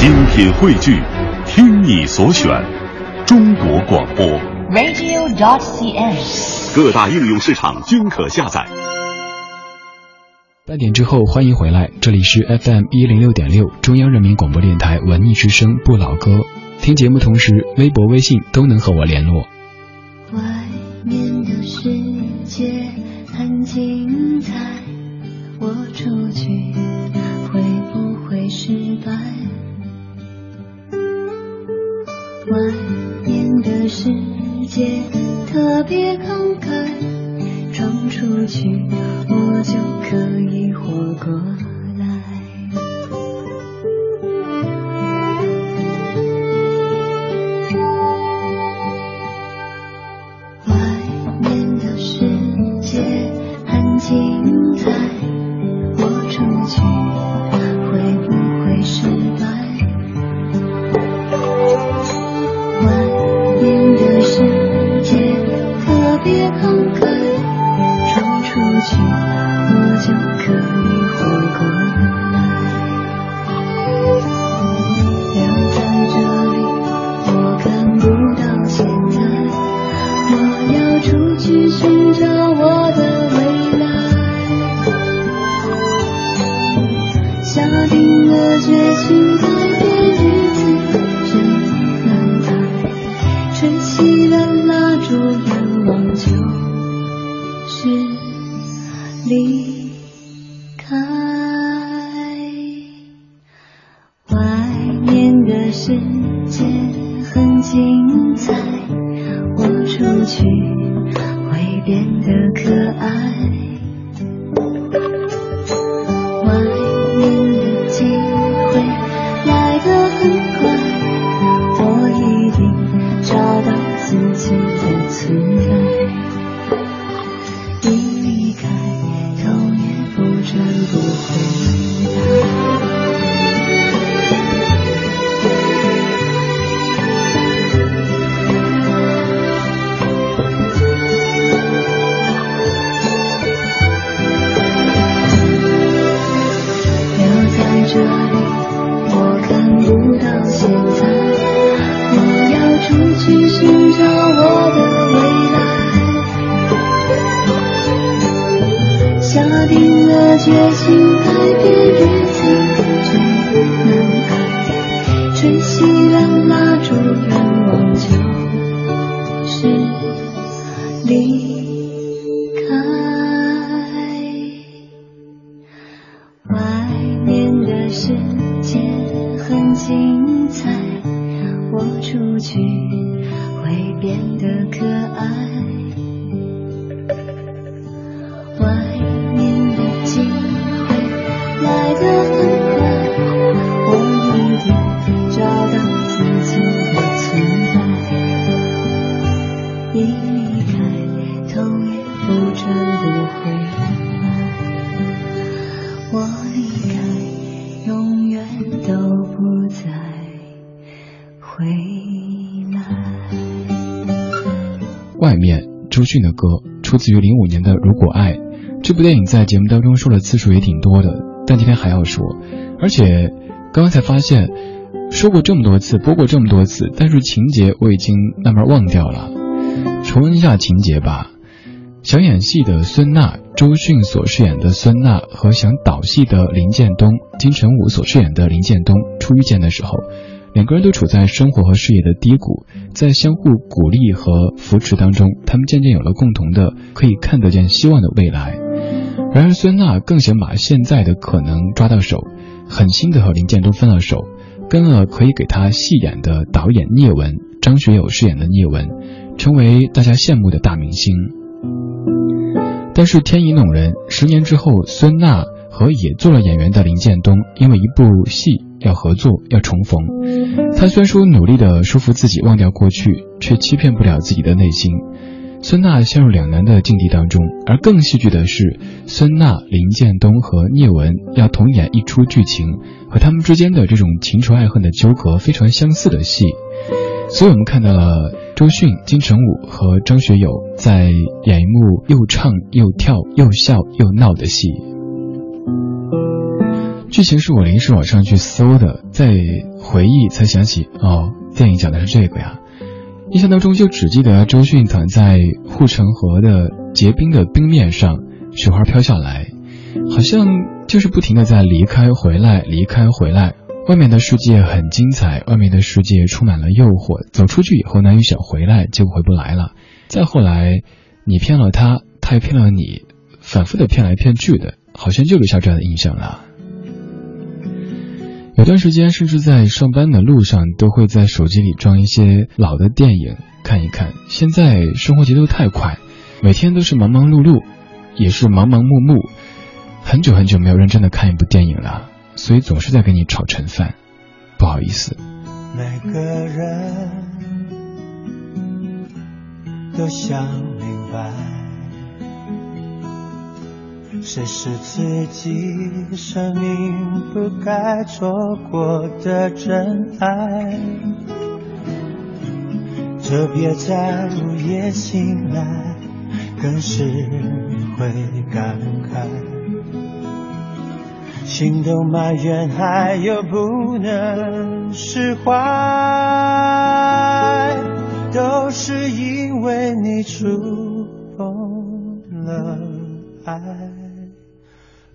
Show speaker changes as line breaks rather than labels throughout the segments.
精品汇聚，听你所选，中国广播。
radio.dot.cn，。
各大应用市场均可下载。
半点之后，欢迎回来，这里是 FM 一零六点六，中央人民广播电台文艺之声不老歌。听节目同时，微博、微信都能和我联络。
外面的世界很精彩，我出去会不会失败？外面的世界特别慷慨，闯出去我就可以活过。决
迅的歌出自于零五年的《如果爱》。这部电影在节目当中说的次数也挺多的，但今天还要说。而且刚刚才发现，说过这么多次，播过这么多次，但是情节我已经慢慢忘掉了。重温一下情节吧。想演戏的孙娜，周迅所饰演的孙娜和想导戏的林建东，金城武所饰演的林建东初遇见的时候，两个人都处在生活和事业的低谷，在相互鼓励和扶持当中，他们渐渐有了共同的可以看得见希望的未来。然而，孙娜更想把现在的可能抓到手，狠心的和林建东分了手，跟了可以给他戏演的导演聂文，张学友饰演的聂文，成为大家羡慕的大明星。但是天意弄人，十年之后，孙娜和也做了演员的林建东，因为一部戏要合作，要重逢。他虽然说努力的说服自己忘掉过去，却欺骗不了自己的内心。孙娜陷入两难的境地当中，而更戏剧的是，孙娜、林建东和聂文要同演一出剧情，和他们之间的这种情仇爱恨的纠葛非常相似的戏。所以我们看到了周迅、金城武和张学友在演一幕又唱又跳又笑又闹的戏。剧情是我临时网上去搜的，在回忆才想起，哦，电影讲的是这个呀。印象当中就只记得周迅躺在护城河的结冰的冰面上，雪花飘下来，好像就是不停的在离开回来，离开回来。外面的世界很精彩，外面的世界充满了诱惑，走出去以后呢，又想回来，结果回不来了。再后来，你骗了他，他也骗了你，反复的骗来骗去的，好像就留下这样的印象了。有段时间，甚至在上班的路上，都会在手机里装一些老的电影看一看。现在生活节奏太快，每天都是忙忙碌碌，也是忙忙碌碌，很久很久没有认真的看一部电影了，所以总是在给你炒陈饭，不好意思。
每个人都想明白。谁是自己生命不该错过的真爱？就别在午夜醒来，更是会感慨。心动埋怨，还有不能释怀，都是因为你触碰了爱。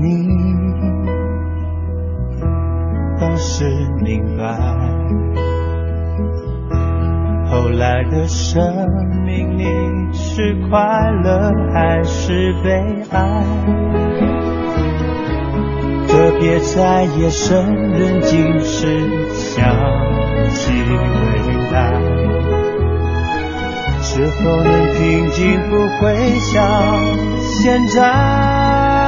你当时明白，后来的生命你是快乐还是悲哀？特别在夜深人静时想起未来，是否能平静？不会像现在。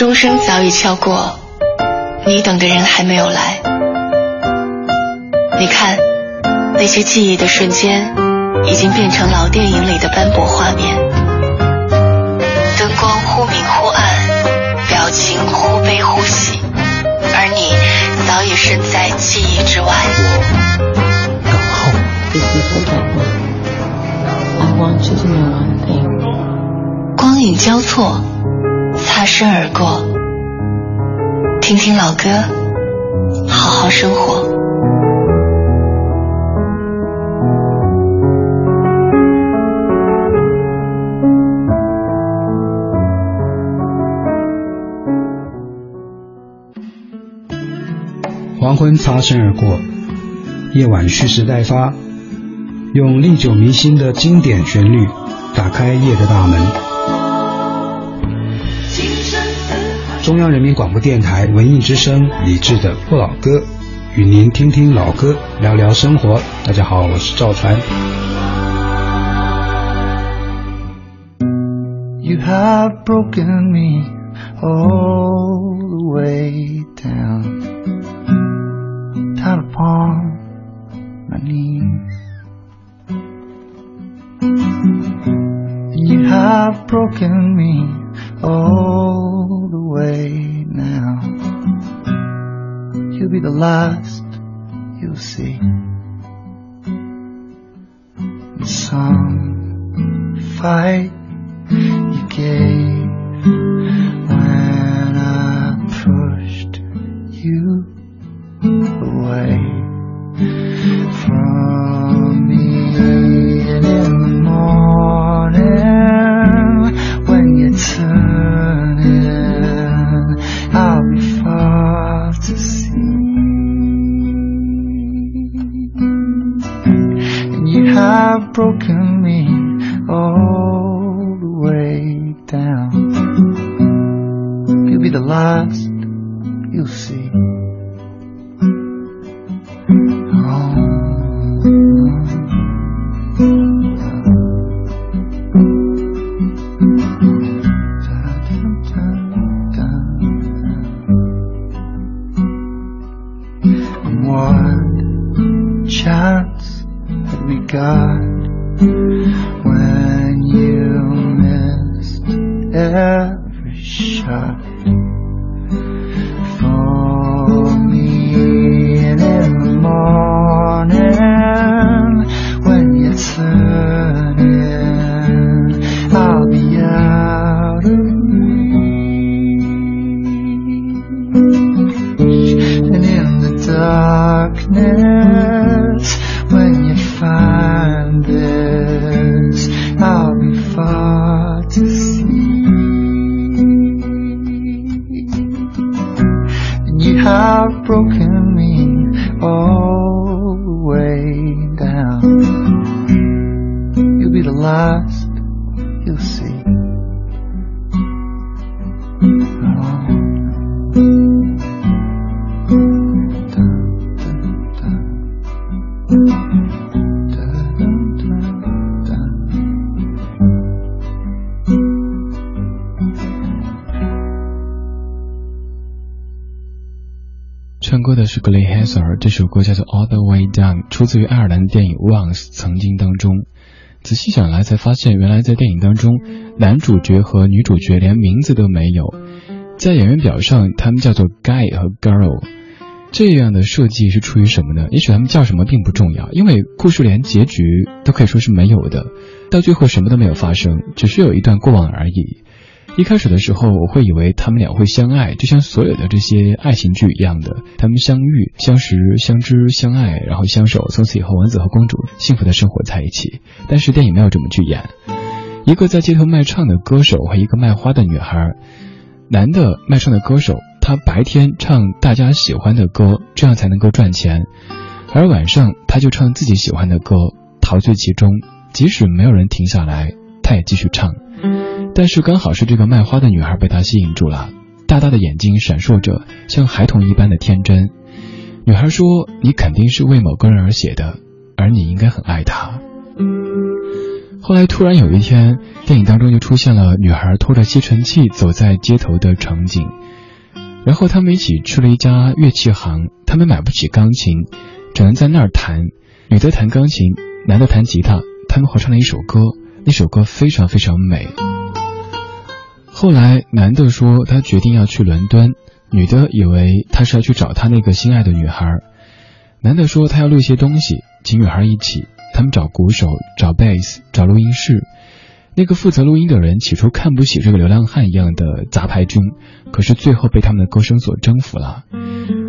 钟声早已敲过，你等的人还没有来。你看，那些记忆的瞬间，已经变成老电影里的斑驳画面。灯光忽明忽暗，表情忽悲忽喜，而你早已身在记忆之外。光影交错。擦身而过，听听老歌，好好生活。
黄昏擦身而过，夜晚蓄势待发，用历久弥新的经典旋律打开夜的大门。中央人民广播电台文艺之声，李志的不老歌，与您听听老歌，聊聊生活。大家好，我是赵传。
You have broken me all the way down, down upon my knees. You have broken me all the way now. You'll be the last you'll see. And some fight you gave last you'll see
唱歌的是格雷·海瑟尔，这首歌叫做《All the Way Down》，出自于爱尔兰电影《Once》曾经当中。仔细想来，才发现原来在电影当中，男主角和女主角连名字都没有，在演员表上他们叫做 Guy 和 Girl。这样的设计是出于什么呢？也许他们叫什么并不重要，因为故事连结局都可以说是没有的，到最后什么都没有发生，只是有一段过往而已。一开始的时候，我会以为他们俩会相爱，就像所有的这些爱情剧一样的，他们相遇、相识、相知、相爱，然后相守，从此以后王子和公主幸福的生活在一起。但是电影没有这么去演，一个在街头卖唱的歌手和一个卖花的女孩，男的卖唱的歌手，他白天唱大家喜欢的歌，这样才能够赚钱，而晚上他就唱自己喜欢的歌，陶醉其中，即使没有人停下来，他也继续唱。但是刚好是这个卖花的女孩被他吸引住了，大大的眼睛闪烁着像孩童一般的天真。女孩说：“你肯定是为某个人而写的，而你应该很爱他。”后来突然有一天，电影当中就出现了女孩拖着吸尘器走在街头的场景，然后他们一起去了一家乐器行，他们买不起钢琴，只能在那儿弹。女的弹钢琴，男的弹吉他，他们合唱了一首歌，那首歌非常非常美。后来，男的说他决定要去伦敦，女的以为他是要去找他那个心爱的女孩。男的说他要录一些东西，请女孩一起。他们找鼓手，找贝斯，找录音室。那个负责录音的人起初看不起这个流浪汉一样的杂牌军，可是最后被他们的歌声所征服了。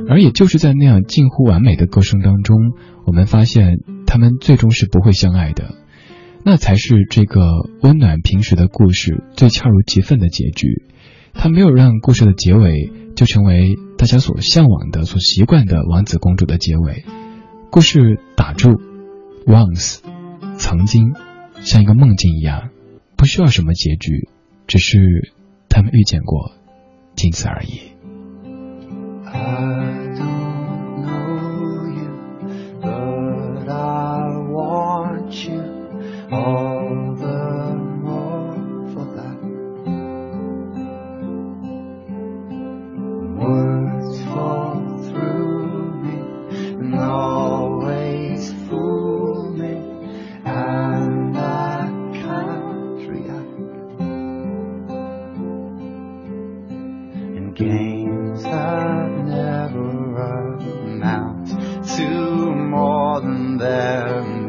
而也就是在那样近乎完美的歌声当中，我们发现他们最终是不会相爱的。那才是这个温暖平实的故事最恰如其分的结局。他没有让故事的结尾就成为大家所向往的、所习惯的王子公主的结尾。故事打住，once
曾经，像一个梦境一样，不需要什么结局，只是他们遇见过，仅此而已。all the more for that. Words fall through me and always fool me, and I can't react. In games that never amount to more than them.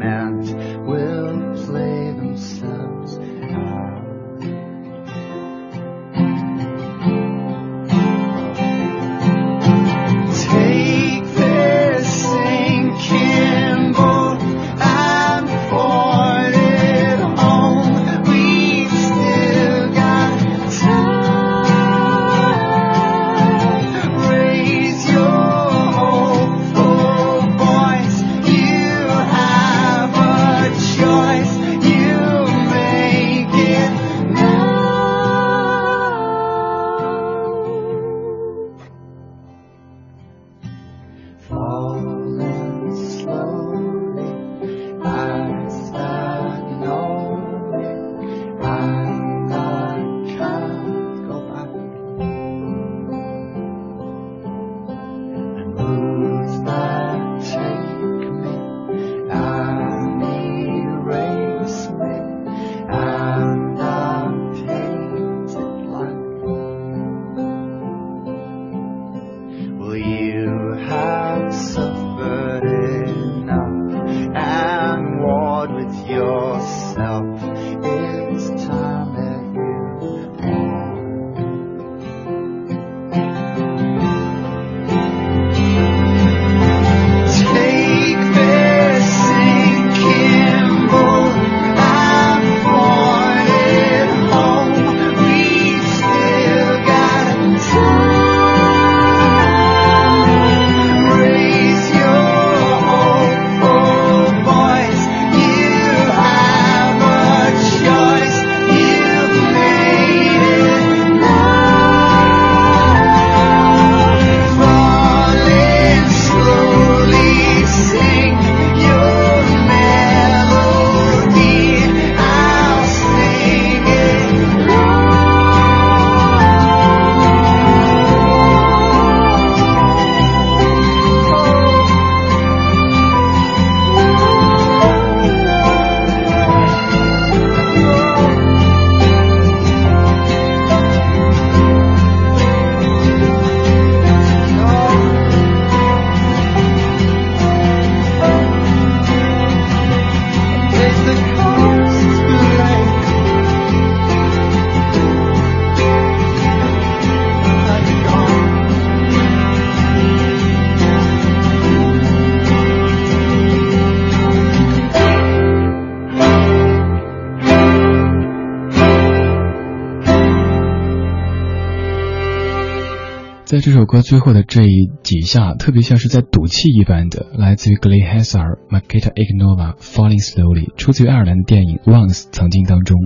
最后的这一几下，特别像是在赌气一般的，来自于 Glee Hazard、Makita Ignova、Falling Slowly，出自于爱尔兰的电影 Once 曾经当中。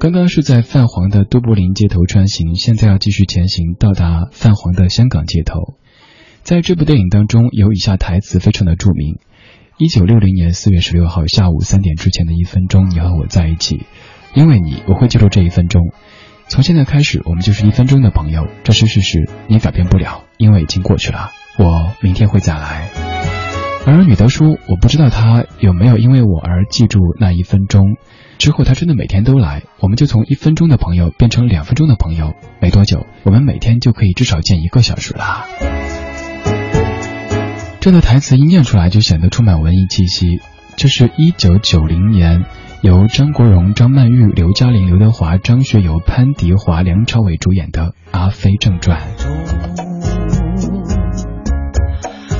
刚刚是在泛黄的都柏林街头穿行，现在要继续前行，到达泛黄的香港街头。在这部电影当中，有以下台词非常的著名：一九六零年四月十六号下午三点之前的一分钟，你和我在一起，因为你，我会记住这一分钟。从现在开始，我们就是一分钟的朋友。这是事实，你改变不了，因为已经过去了。我明天会再来。而女的说：“我不知道他有没有因为我而记住那一分钟。之后他真的每天都来，我们就从一分钟的朋友变成两分钟的朋友。没多久，我们每天就可以至少见一个小时了。”这段台词一念出来就显得充满文艺气息。这是一九九零年。由张国荣、张曼玉、刘嘉玲、刘德华、张学友、潘迪华、梁朝伟主演的《阿飞正传》。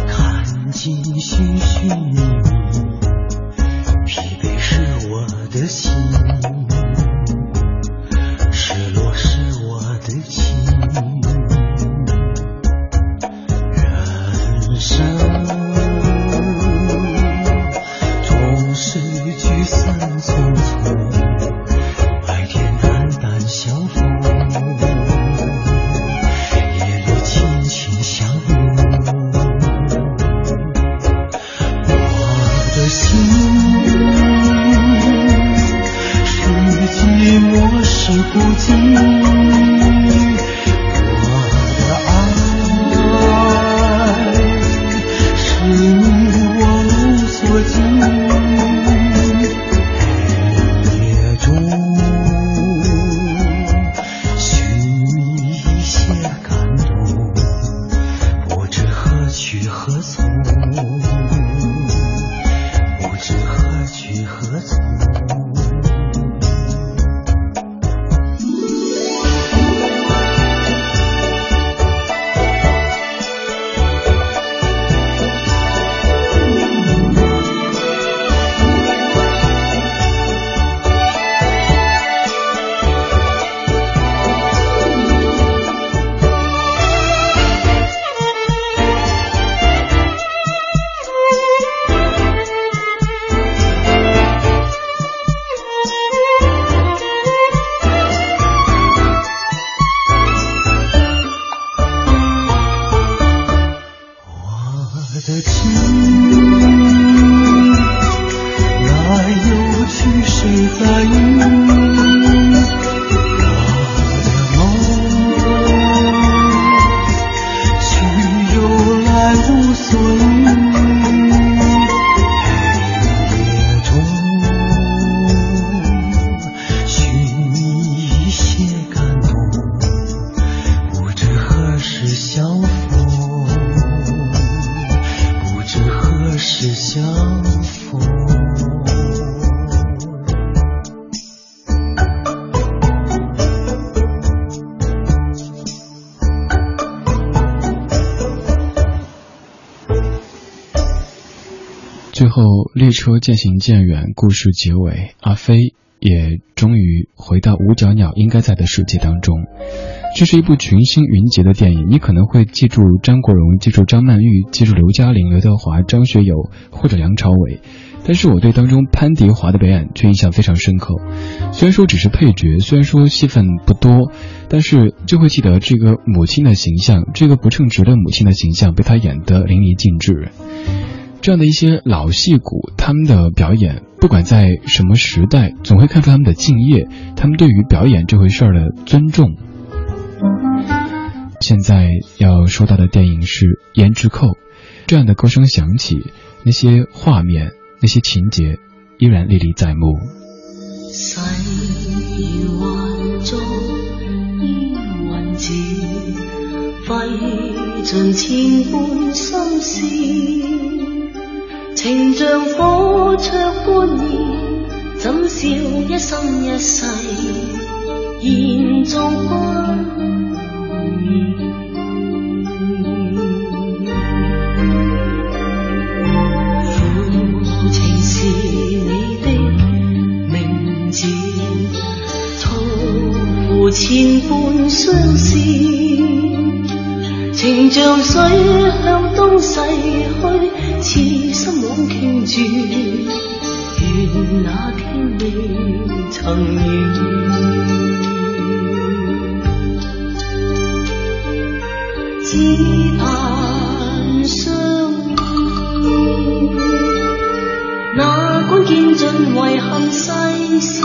看尽寻寻觅觅，疲惫是我的心，
是孤寂。
最后，列车渐行渐远，故事结尾，阿飞也终于回到五角鸟应该在的世界当中。这是一部群星云集的电影，你可能会记住张国荣，记住张曼玉，记住刘嘉玲、刘德华、张学友或者梁朝伟，但是我对当中潘迪华的表演却印象非常深刻。虽然说只是配角，虽然说戏份不多，但是就会记得这个母亲的形象，这个不称职的母亲的形象被他演得淋漓尽致。这样的一些老戏骨，他们的表演，不管在什么时代，总会看出他们的敬业，他们对于表演这回事儿的尊重。现在要说到的电影是《胭脂扣》，这样的歌声响起，那些画面、那些情节依然历历在目。
细幻中烟云字，费尽千般心思。情像火灼般热，怎笑一生一世，延续不灭。父情是你的名字，错付千般相思，情像水向东逝去。痴心枉倾注，愿那天未曾远。只盼相依，哪管见尽遗憾世事。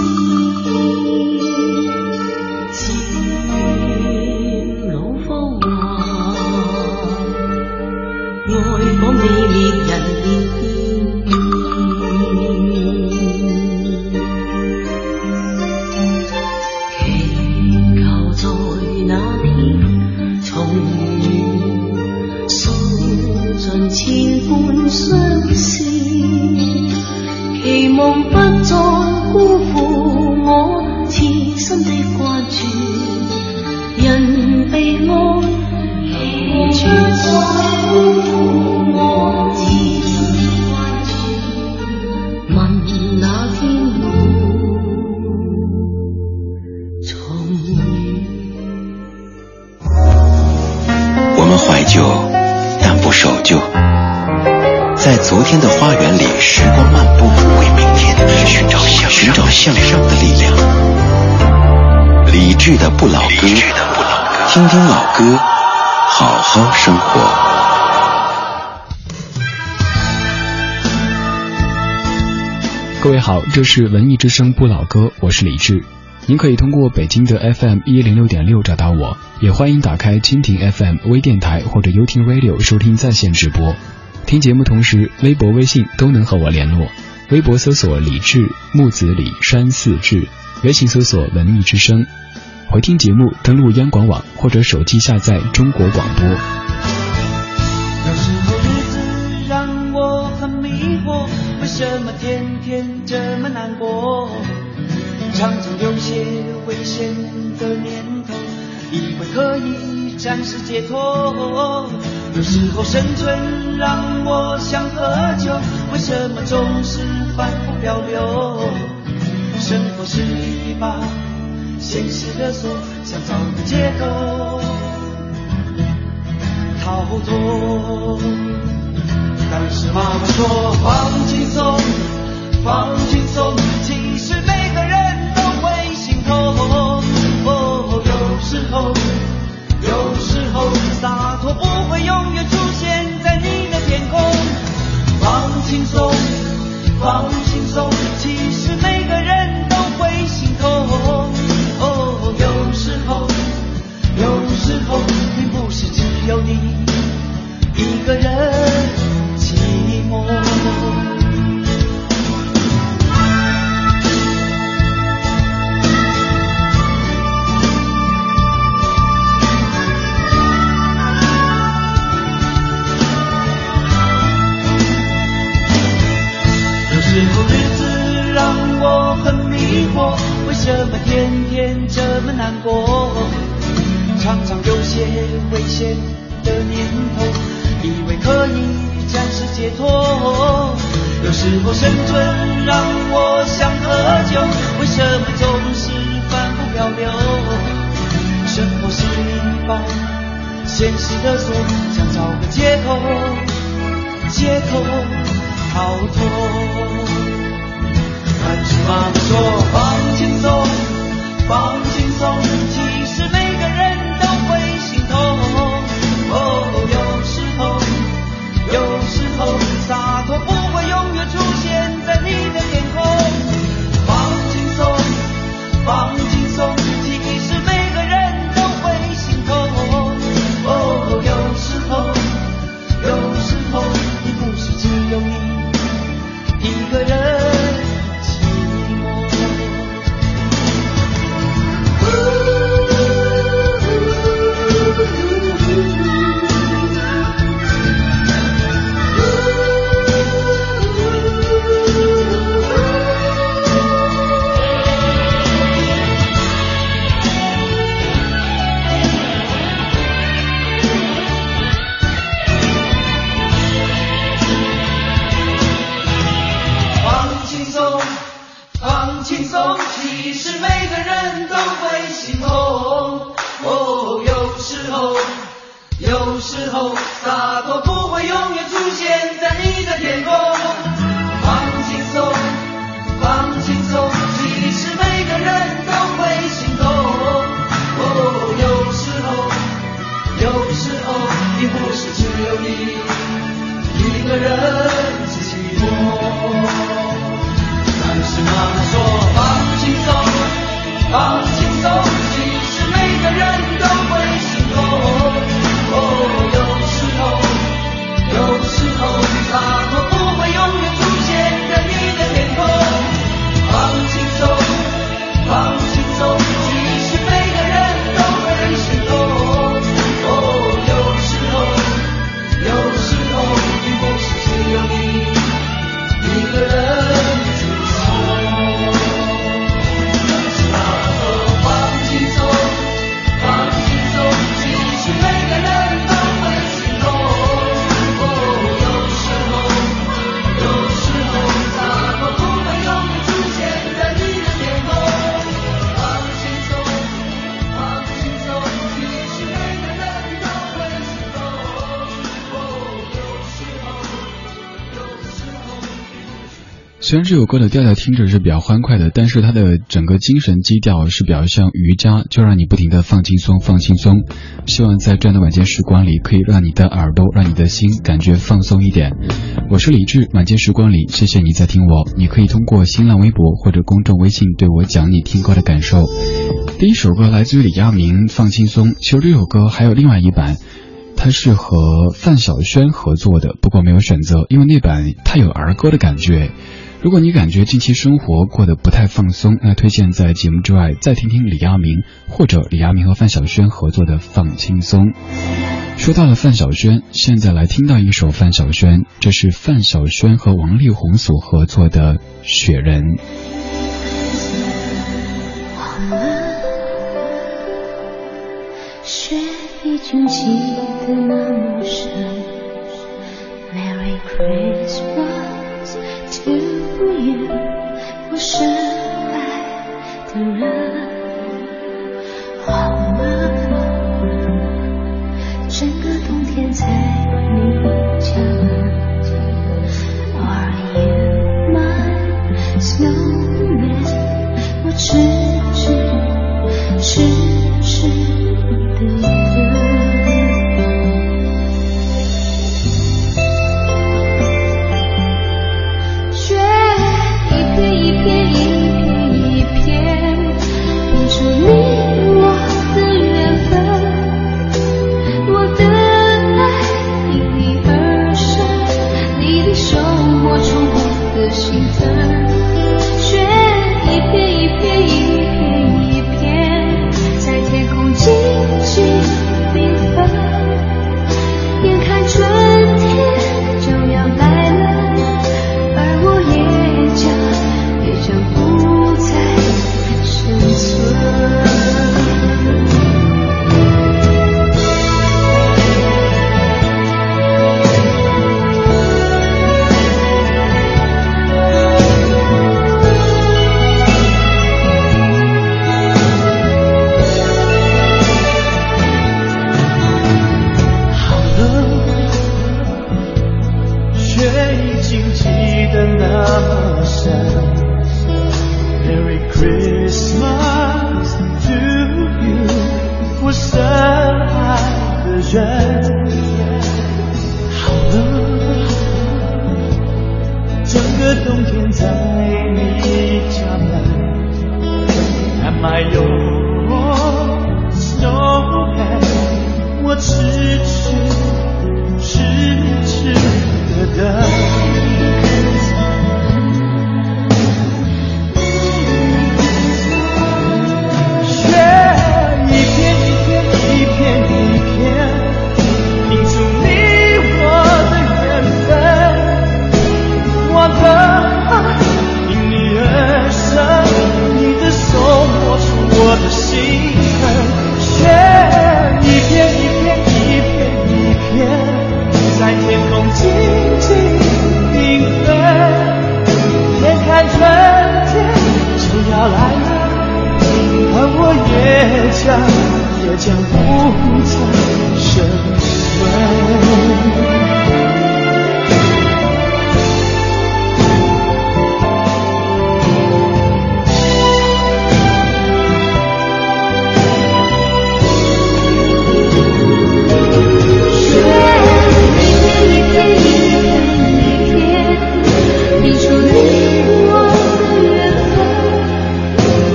花园里时光漫步为明天寻找向上的力量理智的不老歌听听老歌，好好生活。
各位好，这是文艺之声不老歌，我是李志。您可以通过北京的 FM 一零六点六找到我，也欢迎打开蜻蜓 FM 微电台或者优听 Radio 收听在线直播。听节目同时，微博、微信都能和我联络。微博搜索李志木子李山寺志，微信搜索文艺之声。回听节目，登录央广网或者手机下载中国广播。
有时候日子让我很迷惑，为什么天天这么难过？常常有些危险的念头，以为可以暂时解脱。有时候生存让我想喝酒，为什么总是反复漂流？生活是一把现实的锁，想找个借口逃脱。但是妈妈说放轻松，放轻松，其实每个人都会心痛。哦，有时候，有时候洒脱不会永远出现在你的天空。放轻松，放轻松，
虽然这首歌的调调听着是比较欢快的，但是它的整个精神基调是比较像瑜伽，就让你不停的放轻松，放轻松。希望在这样的晚间时光里，可以让你的耳朵，让你的心感觉放松一点。我是李志，晚间时光里，谢谢你在听我。你可以通过新浪微博或者公众微信对我讲你听歌的感受。第一首歌来自于李亚明，《放轻松》。其实这首歌还有另外一版。它是和范晓萱合作的，不过没有选择，因为那版太有儿歌的感觉。如果你感觉近期生活过得不太放松，那推荐在节目之外再听听李亚明或者李亚明和范晓萱合作的《放轻松》。说到了范晓萱，现在来听到一首范晓萱，这是范晓萱和王力宏所合作的《雪人》。
已经记得那么深。Merry Christmas 深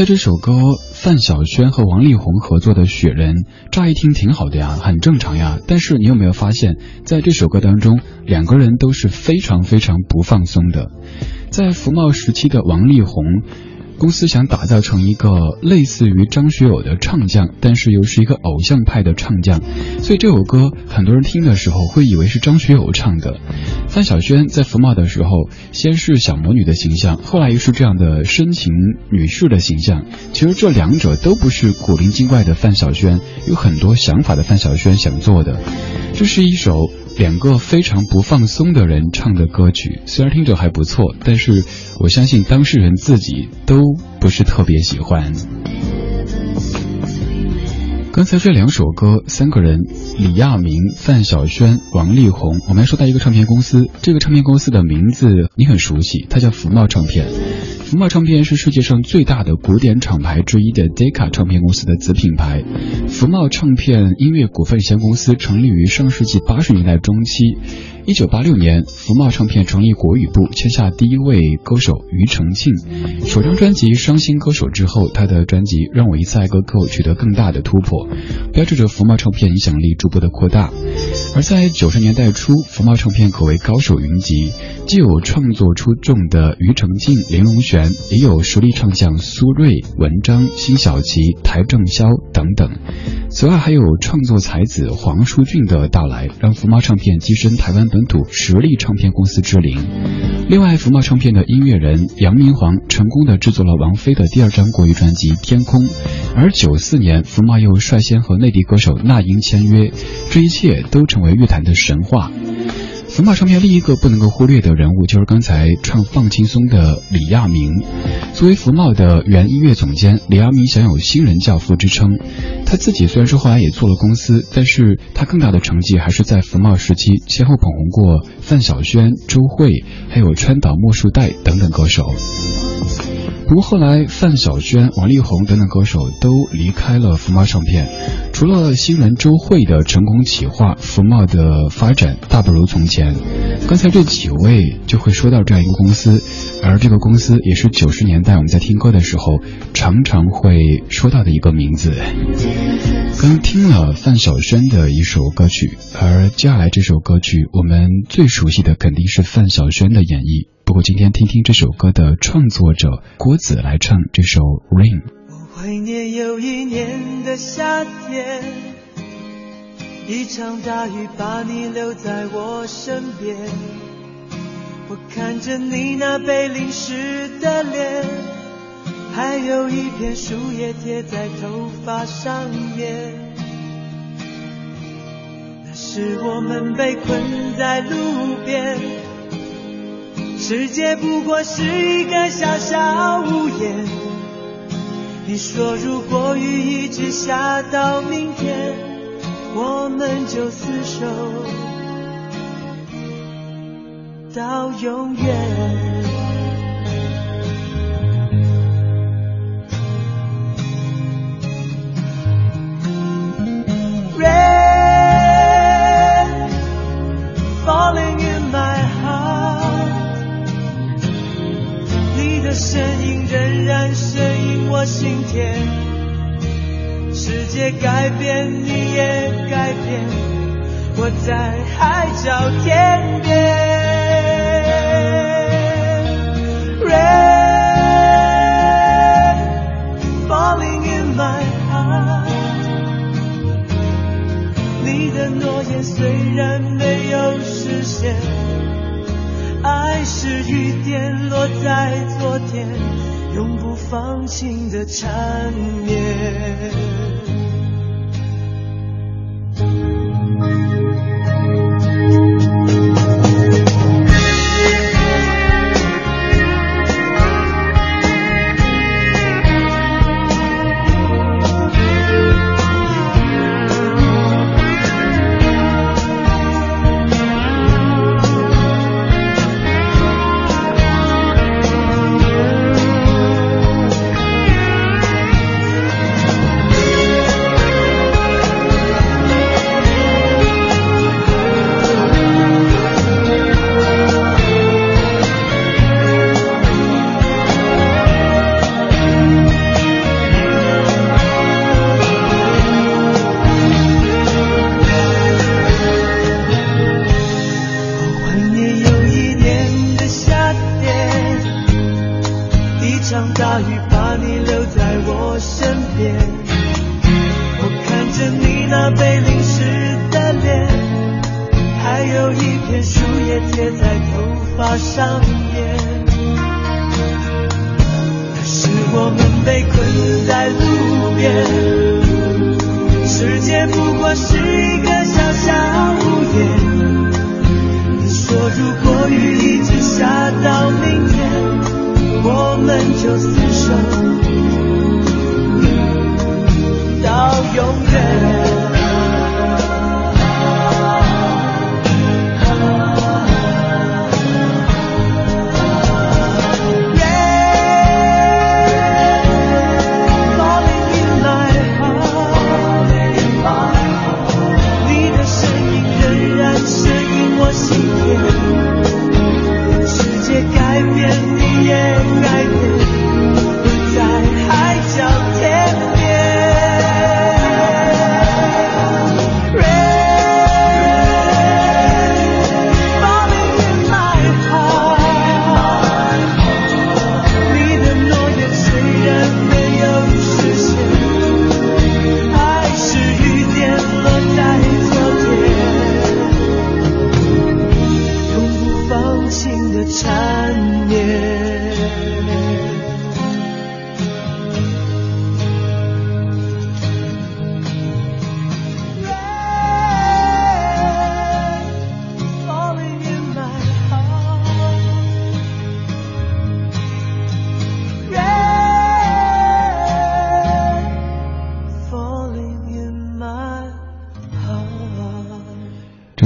才这首歌，范晓萱和王力宏合作的《雪人》，乍一听挺好的呀，很正常呀。但是你有没有发现，在这首歌当中，两个人都是非常非常不放松的。在福茂时期的王力宏。公司想打造成一个类似于张学友的唱将，但是又是一个偶像派的唱将，所以这首歌很多人听的时候会以为是张学友唱的。范晓萱在福茂的时候，先是小魔女的形象，后来又是这样的深情女士的形象。其实这两者都不是古灵精怪的范晓萱，有很多想法的范晓萱想做的。这是一首两个非常不放松的人唱的歌曲，虽然听着还不错，但是我相信当事人自己都不是特别喜欢。刚才这两首歌，三个人，李亚明、范晓萱、王力宏，我们说到一个唱片公司，这个唱片公司的名字你很熟悉，它叫福茂唱片。福茂唱片是世界上最大的古典厂牌之一的 Decca 唱片公司的子品牌。福茂唱片音乐股份有限公司成立于上世纪八十年代中期。一九八六年，福茂唱片成立国语部，签下第一位歌手庾澄庆。首张专辑《伤心歌手》之后，他的专辑《让我一次爱个够》取得更大的突破，标志着福茂唱片影响力逐步的扩大。而在九十年代初，福茂唱片可谓高手云集，既有创作出众的庾澄庆、林隆璇，也有实力唱将苏芮、文章、辛晓琪、邰正宵等等。此外，还有创作才子黄舒骏的到来，让福茂唱片跻身台湾本本土实力唱片公司之灵。另外，福茂唱片的音乐人杨明煌成功的制作了王菲的第二张国语专辑《天空》，而九四年，福茂又率先和内地歌手那英签约，这一切都成为乐坛的神话。福茂唱片另一个不能够忽略的人物，就是刚才唱《放轻松》的李亚明。作为福茂的原音乐总监，李亚明享有“新人教父”之称。他自己虽然说后来也做了公司，但是他更大的成绩还是在福茂时期先后捧红过范晓萱、周蕙，还有川岛茉树代等等歌手。不过后来，范晓萱、王力宏等等歌手都离开了福茂唱片，除了新闻周会的成功企划，福茂的发展大不如从前。刚才这几位就会说到这样一个公司，而这个公司也是九十年代我们在听歌的时候常常会说到的一个名字。刚听了范晓萱的一首歌曲，而接下来这首歌曲我们最熟悉的肯定是范晓萱的演绎。不过今天听听这首歌的创作者郭子来唱这首《Rain》。
我怀念有一年的夏天，一场大雨把你留在我身边。我看着你那被淋湿的脸，还有一片树叶贴在头发上面。那时我们被困在路边。世界不过是一个小小屋檐。你说如果雨一直下到明天，我们就厮守到永远。Rain falling in my heart，你的身影仍然声音我心田。世界改变，你也改变，我在海角天边。Rain falling in my heart。你的诺言虽然没有实现，爱是雨点落在昨天，永不放晴的缠绵。片树叶贴在头发上面。可是我们被困在路边，世界不过是一个小小屋檐。你说如果雨一直下到明天，我们就厮守到永远。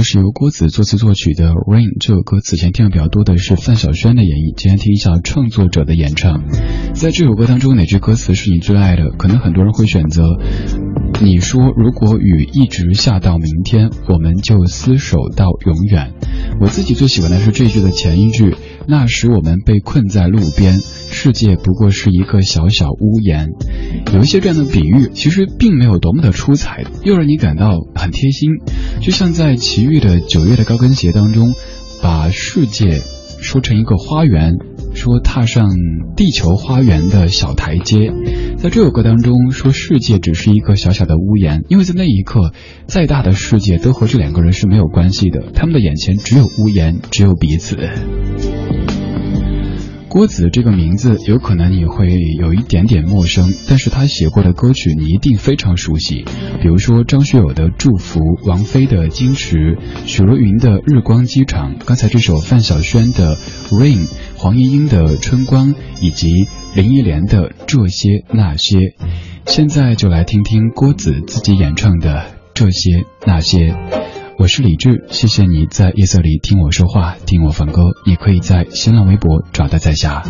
是
由郭子作词作曲的《Rain》这首歌，此前听的比较多的是范晓萱的演绎，今天听一下创作者的演唱。在这首歌当中，哪句歌词是你最爱的？可能很多人会选择。你说，如果雨一直下到明天，我们就厮守到永远。我自己最喜欢的是这句的前一句，那时我们被困在路边，世界不过是一个小小屋檐。有一些这样的比喻，其实并没有多么的出彩，又让你感到很贴心。就像在齐豫的《九月的高跟鞋》当中，把世界说成一个花园，说踏上地球花园的小台阶。在这首歌当中，说世界只是一个小小的屋檐，因为在那一刻，再大的世界都和这两个人是没有关系的，他们的眼前只有屋檐，只有彼此。郭子这个名字有可能你会有一点点陌生，但是他写过的歌曲你一定非常熟悉，比如说张学友的《祝福》，王菲的《矜持》，许茹芸的《日光机场》，刚才这首范晓萱的《Rain》，黄莺莺的《春光》，以及林忆莲的《这些那些》。现在就来听听郭子自己演唱的《这些那些》。我是李志，谢谢你在夜色里听我说话，听我放歌。也可以在新浪微博找到在下。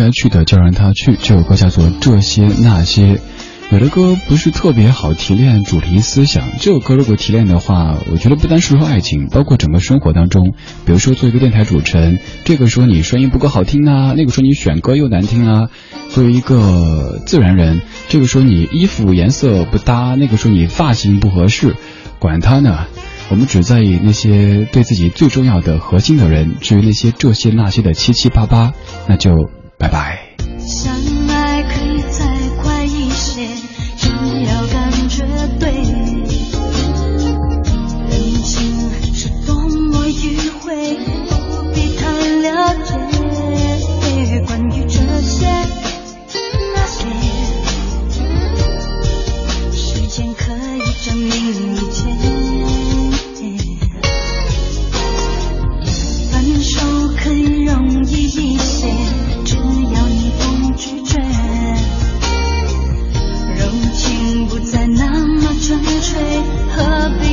该去的就让他去。这首歌叫做《这些那些》。有的歌不是特别好提炼主题思想，这首歌如果提炼的话，我觉得不单是说爱情，包括整个生活当中。比如说，做一个电台主持人，这个说你声音不够好听啊，那个说你选歌又难听啊。作为一个自然人，这个说你衣服颜色不搭，那个说你发型不合适，管他呢，我们只在意那些对自己最重要的核心的人。至于那些这些那些的七七八八，那就拜拜。吹何必